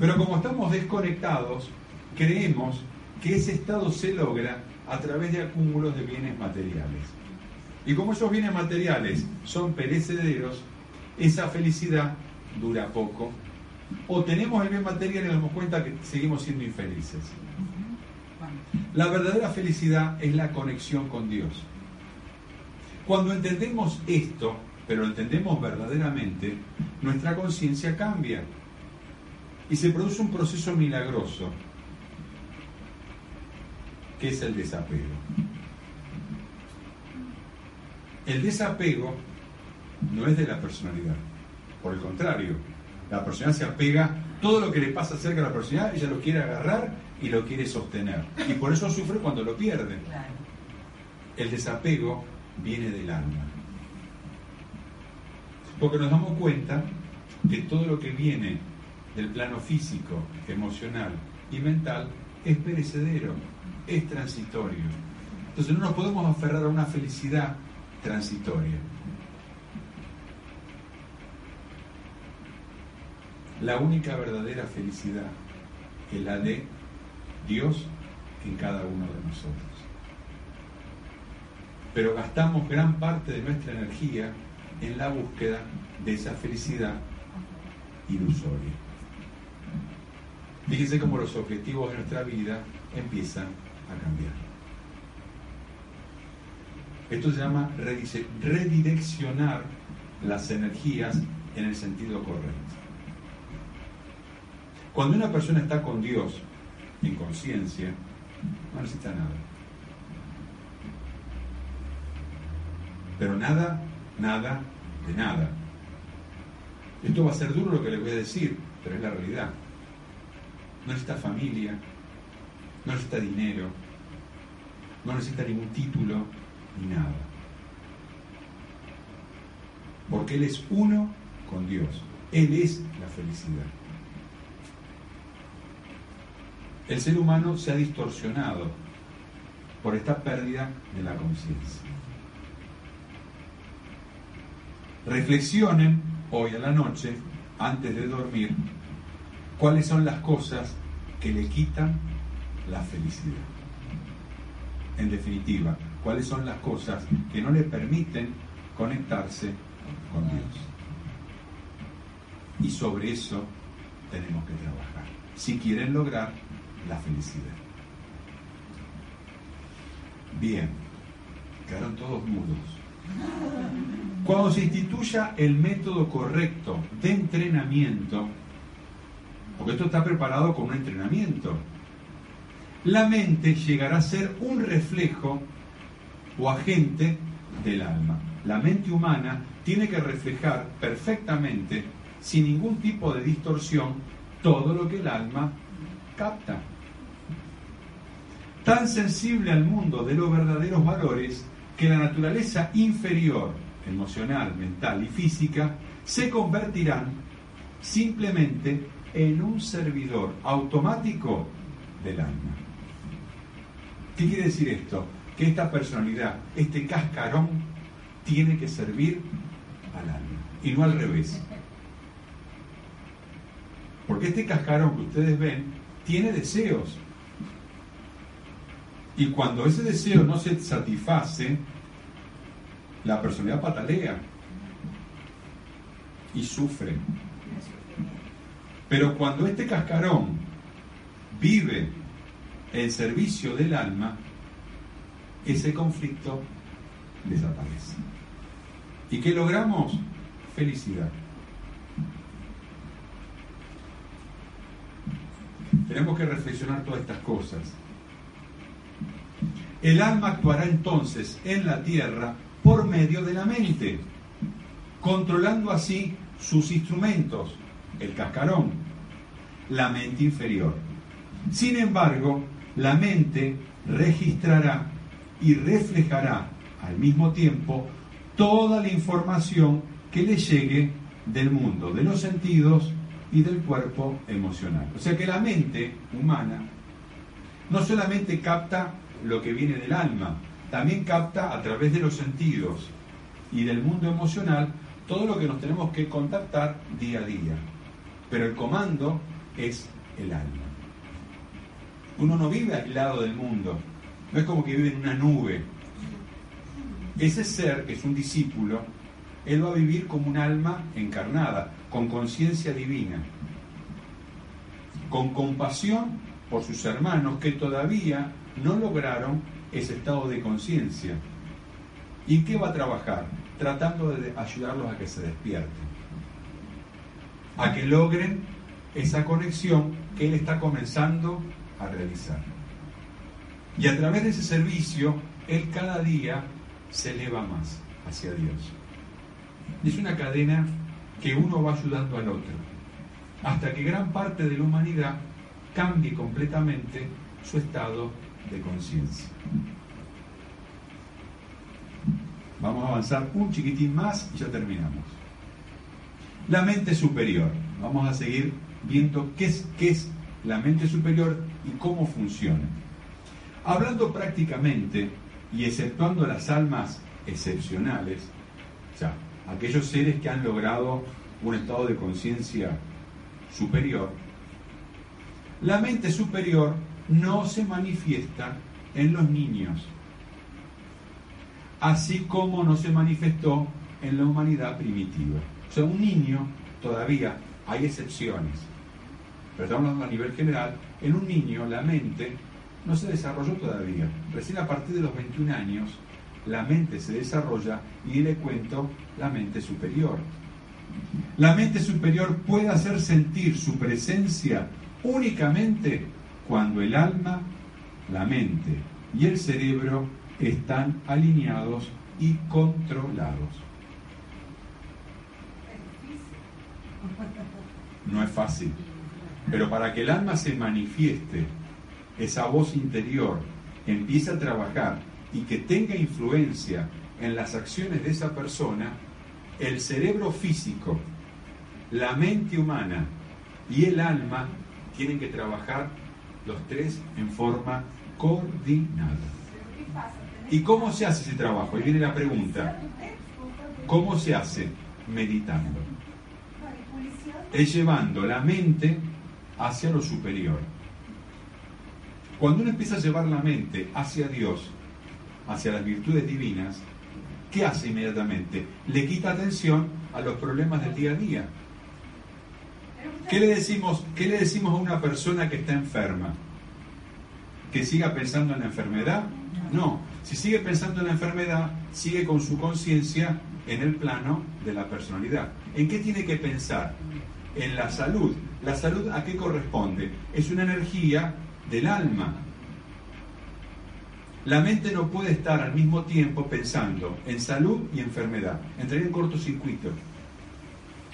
Pero como estamos desconectados, creemos que ese estado se logra a través de acúmulos de bienes materiales. Y como esos bienes materiales son perecederos, esa felicidad dura poco. O tenemos el bien material y nos damos cuenta que seguimos siendo infelices. La verdadera felicidad es la conexión con Dios. Cuando entendemos esto, pero lo entendemos verdaderamente, nuestra conciencia cambia y se produce un proceso milagroso, que es el desapego. El desapego no es de la personalidad, por el contrario, la personalidad se apega, todo lo que le pasa cerca de la personalidad, ella lo quiere agarrar y lo quiere sostener, y por eso sufre cuando lo pierde. El desapego viene del alma. Porque nos damos cuenta que todo lo que viene del plano físico, emocional y mental es perecedero, es transitorio. Entonces no nos podemos aferrar a una felicidad transitoria. La única verdadera felicidad es la de Dios en cada uno de nosotros. Pero gastamos gran parte de nuestra energía en la búsqueda de esa felicidad ilusoria. Fíjense cómo los objetivos de nuestra vida empiezan a cambiar. Esto se llama redireccionar las energías en el sentido correcto. Cuando una persona está con Dios en conciencia, no necesita nada. Pero nada, nada, de nada. Esto va a ser duro lo que les voy a decir, pero es la realidad. No necesita familia, no necesita dinero, no necesita ningún título ni nada. Porque Él es uno con Dios. Él es la felicidad. el ser humano se ha distorsionado por esta pérdida de la conciencia. Reflexionen hoy a la noche, antes de dormir, cuáles son las cosas que le quitan la felicidad. En definitiva, cuáles son las cosas que no le permiten conectarse con Dios. Y sobre eso tenemos que trabajar, si quieren lograr la felicidad. Bien, quedaron todos mudos. Cuando se instituya el método correcto de entrenamiento, porque esto está preparado con un entrenamiento, la mente llegará a ser un reflejo o agente del alma. La mente humana tiene que reflejar perfectamente, sin ningún tipo de distorsión, todo lo que el alma capta. Tan sensible al mundo de los verdaderos valores que la naturaleza inferior, emocional, mental y física, se convertirán simplemente en un servidor automático del alma. ¿Qué quiere decir esto? Que esta personalidad, este cascarón, tiene que servir al alma y no al revés. Porque este cascarón que ustedes ven tiene deseos. Y cuando ese deseo no se satisface, la personalidad patalea y sufre. Pero cuando este cascarón vive el servicio del alma, ese conflicto desaparece. ¿Y qué logramos? Felicidad. Tenemos que reflexionar todas estas cosas. El alma actuará entonces en la tierra por medio de la mente, controlando así sus instrumentos, el cascarón, la mente inferior. Sin embargo, la mente registrará y reflejará al mismo tiempo toda la información que le llegue del mundo, de los sentidos y del cuerpo emocional. O sea que la mente humana no solamente capta lo que viene del alma, también capta a través de los sentidos y del mundo emocional todo lo que nos tenemos que contactar día a día. Pero el comando es el alma. Uno no vive aislado del mundo, no es como que vive en una nube. Ese ser, que es un discípulo, él va a vivir como un alma encarnada, con conciencia divina, con compasión por sus hermanos que todavía no lograron ese estado de conciencia. ¿Y qué va a trabajar? Tratando de ayudarlos a que se despierten, a que logren esa conexión que él está comenzando a realizar. Y a través de ese servicio, él cada día se eleva más hacia Dios. Es una cadena que uno va ayudando al otro, hasta que gran parte de la humanidad cambie completamente su estado de conciencia. Vamos a avanzar un chiquitín más y ya terminamos. La mente superior. Vamos a seguir viendo qué es, qué es la mente superior y cómo funciona. Hablando prácticamente y exceptuando las almas excepcionales, o sea, aquellos seres que han logrado un estado de conciencia superior, la mente superior no se manifiesta en los niños, así como no se manifestó en la humanidad primitiva. O sea, un niño todavía hay excepciones, pero estamos hablando a nivel general, en un niño la mente no se desarrolló todavía. Recién a partir de los 21 años la mente se desarrolla y le cuento la mente superior. La mente superior puede hacer sentir su presencia únicamente cuando el alma, la mente y el cerebro están alineados y controlados. No es fácil, pero para que el alma se manifieste, esa voz interior empiece a trabajar y que tenga influencia en las acciones de esa persona, el cerebro físico, la mente humana y el alma tienen que trabajar los tres en forma coordinada. ¿Y cómo se hace ese trabajo? Ahí viene la pregunta. ¿Cómo se hace? Meditando. Es llevando la mente hacia lo superior. Cuando uno empieza a llevar la mente hacia Dios, hacia las virtudes divinas, ¿qué hace inmediatamente? Le quita atención a los problemas del día a día. ¿Qué le decimos, qué le decimos a una persona que está enferma? ¿Que siga pensando en la enfermedad? No. Si sigue pensando en la enfermedad, sigue con su conciencia en el plano de la personalidad. ¿En qué tiene que pensar? En la salud. ¿La salud a qué corresponde? Es una energía del alma. La mente no puede estar al mismo tiempo pensando en salud y enfermedad. Entraría en cortocircuito.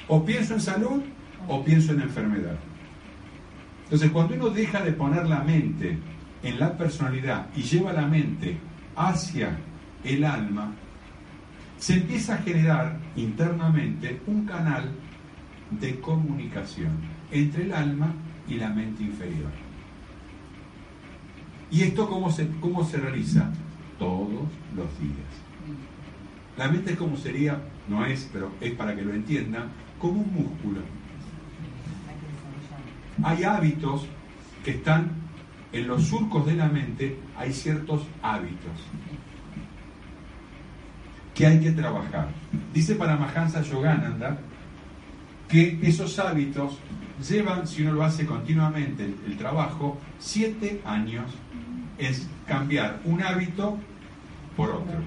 O pienso en salud o pienso en enfermedad. Entonces, cuando uno deja de poner la mente en la personalidad y lleva la mente hacia el alma, se empieza a generar internamente un canal de comunicación entre el alma y la mente inferior. ¿Y esto cómo se, cómo se realiza? Todos los días. La mente es como sería, no es, pero es para que lo entiendan, como un músculo. Hay hábitos que están en los surcos de la mente, hay ciertos hábitos que hay que trabajar. Dice Paramahansa Yogananda que esos hábitos llevan, si uno lo hace continuamente, el, el trabajo, siete años es cambiar un hábito por otro.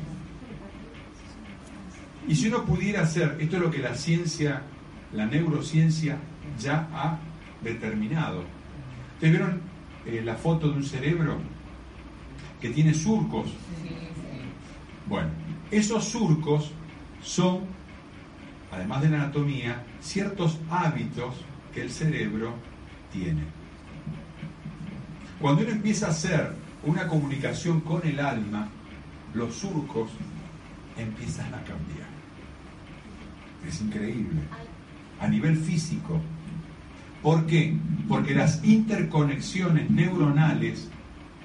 Y si uno pudiera hacer, esto es lo que la ciencia, la neurociencia ya ha determinado. ¿Ustedes vieron eh, la foto de un cerebro que tiene surcos? Bueno, esos surcos son, además de la anatomía, ciertos hábitos que el cerebro tiene. Cuando uno empieza a hacer una comunicación con el alma, los surcos empiezan a cambiar. Es increíble. A nivel físico. ¿Por qué? Porque las interconexiones neuronales,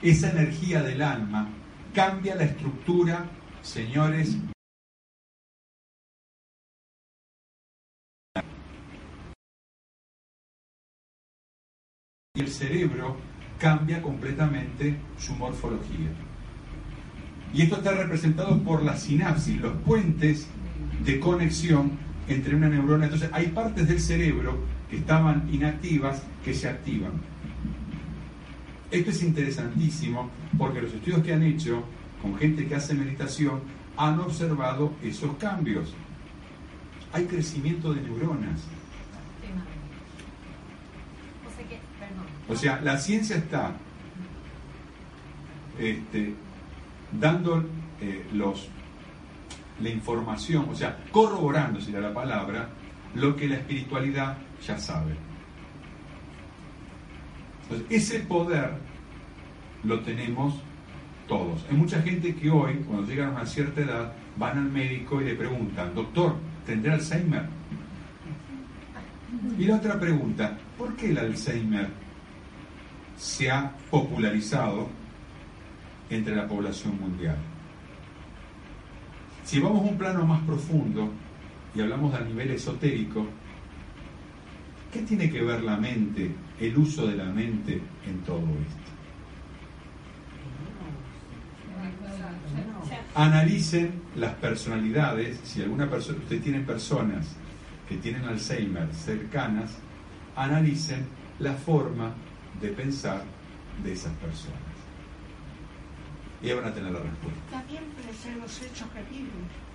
esa energía del alma, cambia la estructura, señores, y el cerebro cambia completamente su morfología. Y esto está representado por la sinapsis, los puentes de conexión entre una neurona. Entonces hay partes del cerebro que estaban inactivas que se activan. Esto es interesantísimo porque los estudios que han hecho con gente que hace meditación han observado esos cambios. Hay crecimiento de neuronas. O sea, la ciencia está este, dando eh, los, la información, o sea, corroborando, la palabra, lo que la espiritualidad ya sabe. Ese poder lo tenemos todos. Hay mucha gente que hoy, cuando llegan a una cierta edad, van al médico y le preguntan, doctor, ¿tendré Alzheimer? Y la otra pregunta, ¿por qué el Alzheimer se ha popularizado entre la población mundial? Si vamos a un plano más profundo y hablamos a nivel esotérico, ¿qué tiene que ver la mente, el uso de la mente en todo esto? Analicen las personalidades, si alguna persona, ustedes tienen personas que tienen Alzheimer cercanas, analicen la forma de pensar de esas personas. Y ahí van a tener la respuesta. También puede ser los hechos que viven.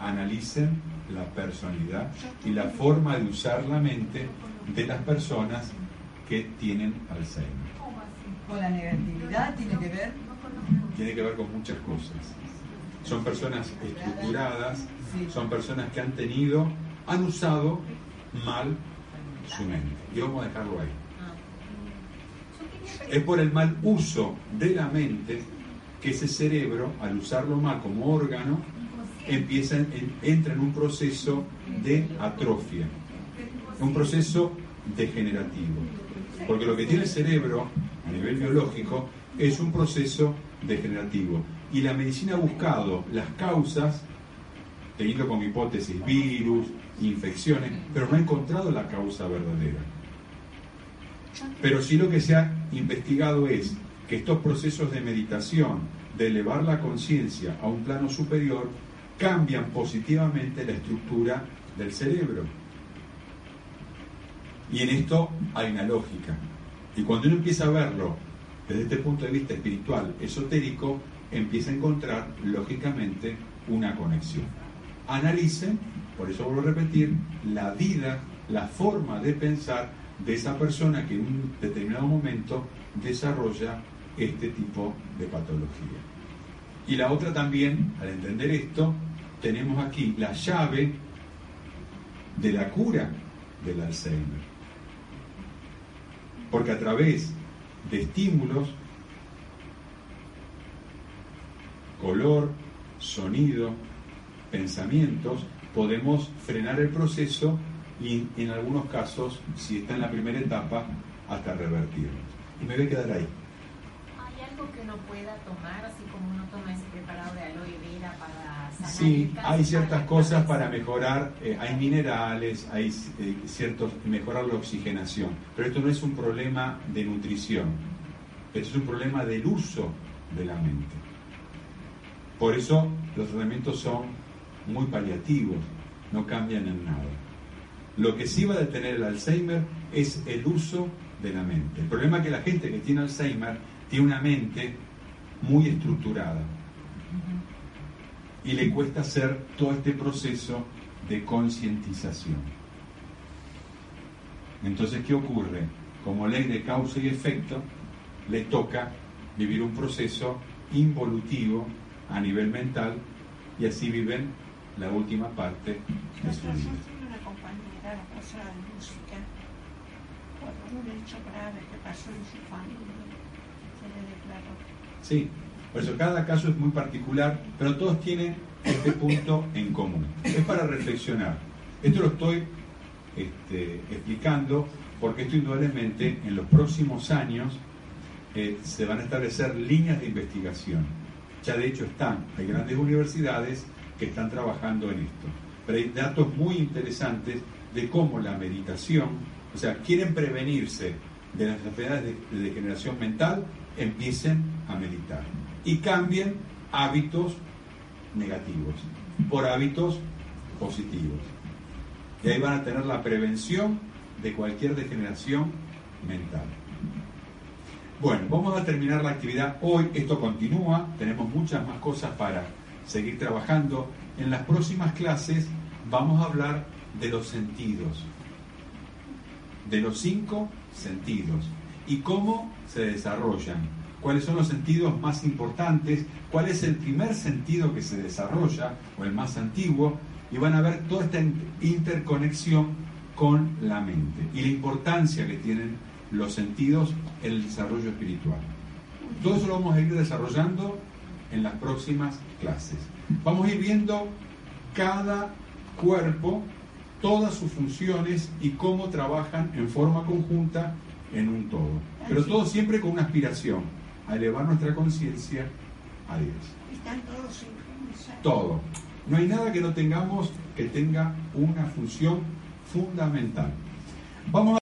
Analicen la personalidad y la forma de usar la mente de las personas que tienen Alzheimer. Con la negatividad tiene que ver. Tiene que ver con muchas cosas. Son personas estructuradas, son personas que han tenido, han usado mal su mente. Y vamos a dejarlo ahí. Es por el mal uso de la mente que ese cerebro, al usarlo mal como órgano, empieza en- entra en un proceso de atrofia, un proceso degenerativo. Porque lo que tiene el cerebro a nivel biológico es un proceso degenerativo. Y la medicina ha buscado las causas, teniendo como hipótesis virus, infecciones, pero no ha encontrado la causa verdadera. Pero sí lo que se ha investigado es que estos procesos de meditación, de elevar la conciencia a un plano superior, cambian positivamente la estructura del cerebro. Y en esto hay una lógica. Y cuando uno empieza a verlo desde este punto de vista espiritual, esotérico, empieza a encontrar, lógicamente, una conexión. Analicen, por eso vuelvo a repetir, la vida, la forma de pensar de esa persona que en un determinado momento desarrolla este tipo de patología. Y la otra también, al entender esto, tenemos aquí la llave de la cura del Alzheimer. Porque a través de estímulos, color, sonido, pensamientos, podemos frenar el proceso y en algunos casos, si está en la primera etapa, hasta revertirlo. Y me voy a quedar ahí. ¿Hay algo que uno pueda tomar, así como uno toma ese preparado de aloe vera para sanar Sí, el hay ciertas cosas para mejorar, eh, hay minerales, hay eh, ciertos, mejorar la oxigenación, pero esto no es un problema de nutrición, esto es un problema del uso de la mente. Por eso los tratamientos son muy paliativos, no cambian en nada. Lo que sí va a detener el Alzheimer es el uso de la mente. El problema es que la gente que tiene Alzheimer tiene una mente muy estructurada y le cuesta hacer todo este proceso de concientización. Entonces, ¿qué ocurre? Como ley de causa y efecto, le toca vivir un proceso involutivo a nivel mental y así viven la última parte de su vida. Compañera, la profesora de música, por un hecho grave que pasó en su familia, se le declaró. Sí, por eso cada caso es muy particular, pero todos tienen este punto en común. Es para reflexionar. Esto lo estoy este, explicando porque esto indudablemente en los próximos años eh, se van a establecer líneas de investigación. Ya de hecho están, hay grandes universidades que están trabajando en esto. Datos muy interesantes de cómo la meditación, o sea, quieren prevenirse de las enfermedades de, de degeneración mental, empiecen a meditar y cambien hábitos negativos por hábitos positivos. Y ahí van a tener la prevención de cualquier degeneración mental. Bueno, vamos a terminar la actividad hoy. Esto continúa, tenemos muchas más cosas para seguir trabajando. En las próximas clases vamos a hablar de los sentidos, de los cinco sentidos y cómo se desarrollan, cuáles son los sentidos más importantes, cuál es el primer sentido que se desarrolla o el más antiguo y van a ver toda esta in- interconexión con la mente y la importancia que tienen los sentidos en el desarrollo espiritual. Todo eso lo vamos a ir desarrollando en las próximas clases. Vamos a ir viendo cada cuerpo, todas sus funciones y cómo trabajan en forma conjunta en un todo. Pero todo siempre con una aspiración, a elevar nuestra conciencia a Dios. Están todos sincronizados. Todo. No hay nada que no tengamos que tenga una función fundamental. Vamos a